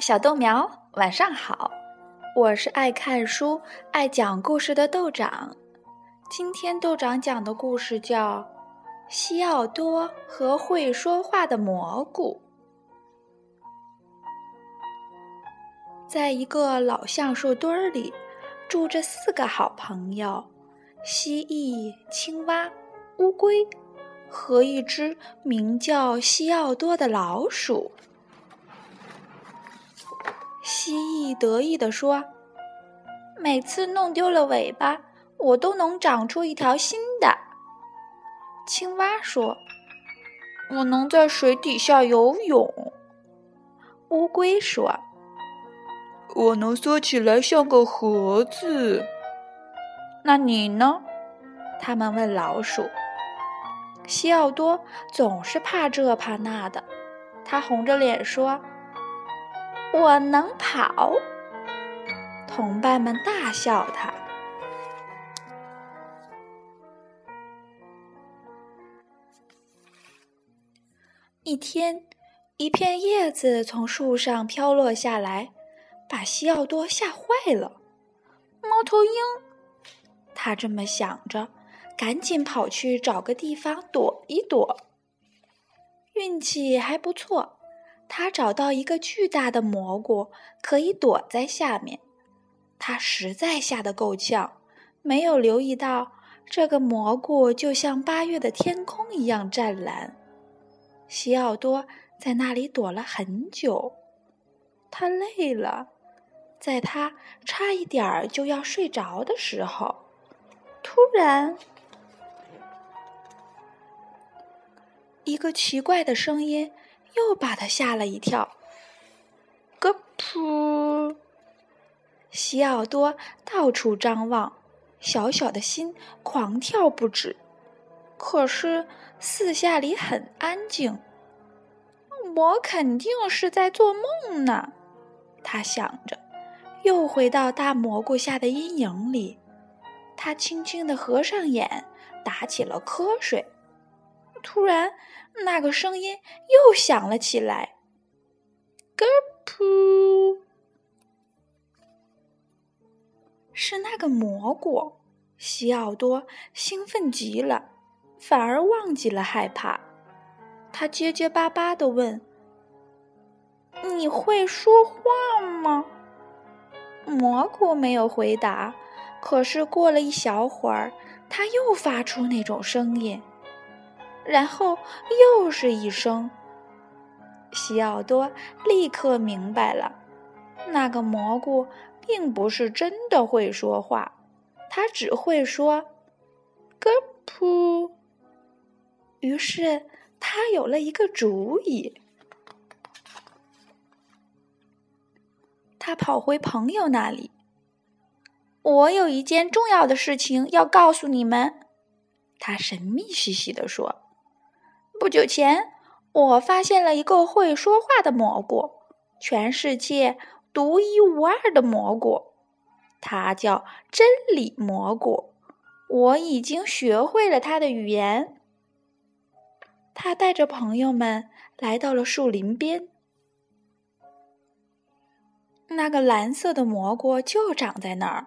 小豆苗，晚上好！我是爱看书、爱讲故事的豆长。今天豆长讲的故事叫《西奥多和会说话的蘑菇》。在一个老橡树堆儿里，住着四个好朋友：蜥蜴、青蛙、乌龟和一只名叫西奥多的老鼠。蜥蜴得意地说：“每次弄丢了尾巴，我都能长出一条新的。”青蛙说：“我能在水底下游泳。”乌龟说：“我能缩起来像个盒子。”那你呢？他们问老鼠。西奥多总是怕这怕那的，他红着脸说。我能跑，同伴们大笑他。一天，一片叶子从树上飘落下来，把西奥多吓坏了。猫头鹰，他这么想着，赶紧跑去找个地方躲一躲。运气还不错。他找到一个巨大的蘑菇，可以躲在下面。他实在吓得够呛，没有留意到这个蘑菇就像八月的天空一样湛蓝。西奥多在那里躲了很久，他累了，在他差一点儿就要睡着的时候，突然，一个奇怪的声音。又把他吓了一跳。咯噗！西奥多到处张望，小小的心狂跳不止。可是四下里很安静，我肯定是在做梦呢。他想着，又回到大蘑菇下的阴影里。他轻轻的合上眼，打起了瞌睡。突然。那个声音又响了起来，咯噗！是那个蘑菇。西奥多兴奋极了，反而忘记了害怕。他结结巴巴的问：“你会说话吗？”蘑菇没有回答。可是过了一小会儿，他又发出那种声音。然后又是一声，西奥多立刻明白了，那个蘑菇并不是真的会说话，它只会说“咯噗”。于是他有了一个主意，他跑回朋友那里：“我有一件重要的事情要告诉你们。”他神秘兮兮地说。不久前，我发现了一个会说话的蘑菇，全世界独一无二的蘑菇，它叫真理蘑菇。我已经学会了它的语言。他带着朋友们来到了树林边，那个蓝色的蘑菇就长在那儿。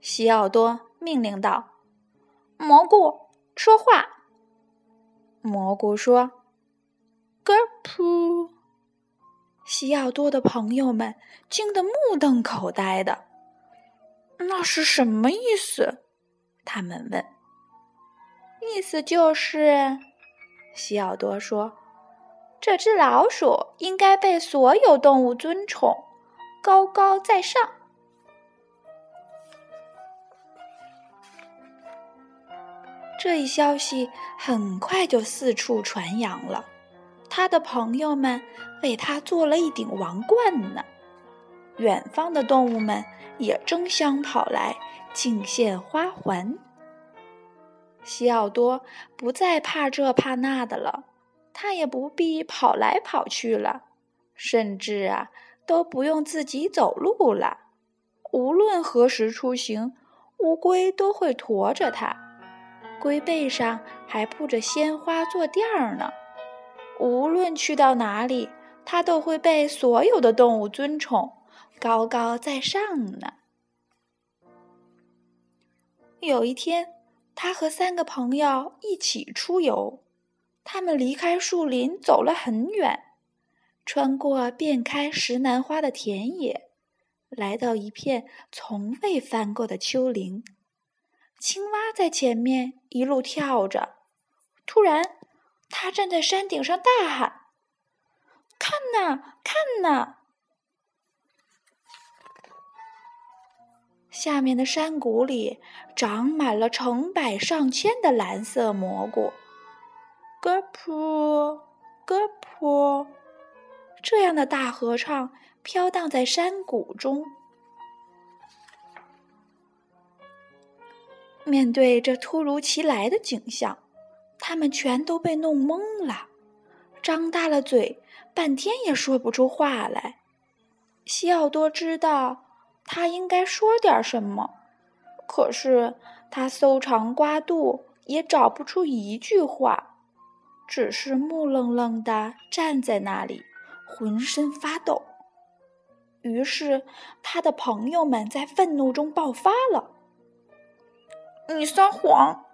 西奥多命令道：“蘑菇，说话。”蘑菇说：“咯噗！”西奥多的朋友们惊得目瞪口呆的。那是什么意思？他们问。意思就是，西奥多说：“这只老鼠应该被所有动物尊崇，高高在上。”这一消息很快就四处传扬了，他的朋友们为他做了一顶王冠呢。远方的动物们也争相跑来敬献花环。西奥多不再怕这怕那的了，他也不必跑来跑去了，甚至啊都不用自己走路了。无论何时出行，乌龟都会驮着他。龟背上还铺着鲜花坐垫儿呢，无论去到哪里，它都会被所有的动物尊崇，高高在上呢。有一天，他和三个朋友一起出游，他们离开树林走了很远，穿过遍开石楠花的田野。来到一片从未翻过的丘陵，青蛙在前面一路跳着。突然，它站在山顶上大喊：“看呐，看呐！下面的山谷里长满了成百上千的蓝色蘑菇。”咯噗，咯噗，这样的大合唱。飘荡在山谷中，面对这突如其来的景象，他们全都被弄懵了，张大了嘴，半天也说不出话来。西奥多知道他应该说点什么，可是他搜肠刮肚也找不出一句话，只是木愣愣的站在那里，浑身发抖。于是，他的朋友们在愤怒中爆发了：“你撒谎，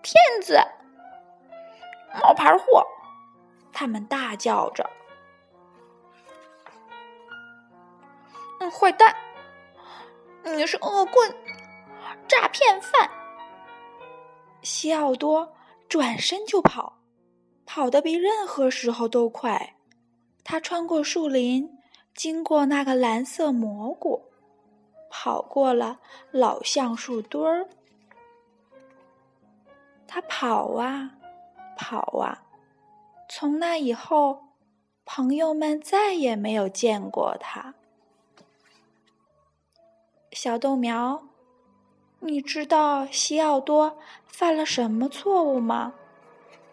骗子，冒牌货！”他们大叫着：“嗯，坏蛋，你是恶棍，诈骗犯！”西奥多转身就跑，跑得比任何时候都快。他穿过树林。经过那个蓝色蘑菇，跑过了老橡树堆儿，他跑啊跑啊，从那以后，朋友们再也没有见过他。小豆苗，你知道西奥多犯了什么错误吗？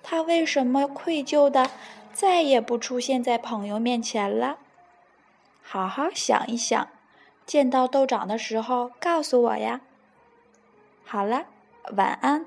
他为什么愧疚的再也不出现在朋友面前了？好好想一想，见到豆长的时候告诉我呀。好了，晚安。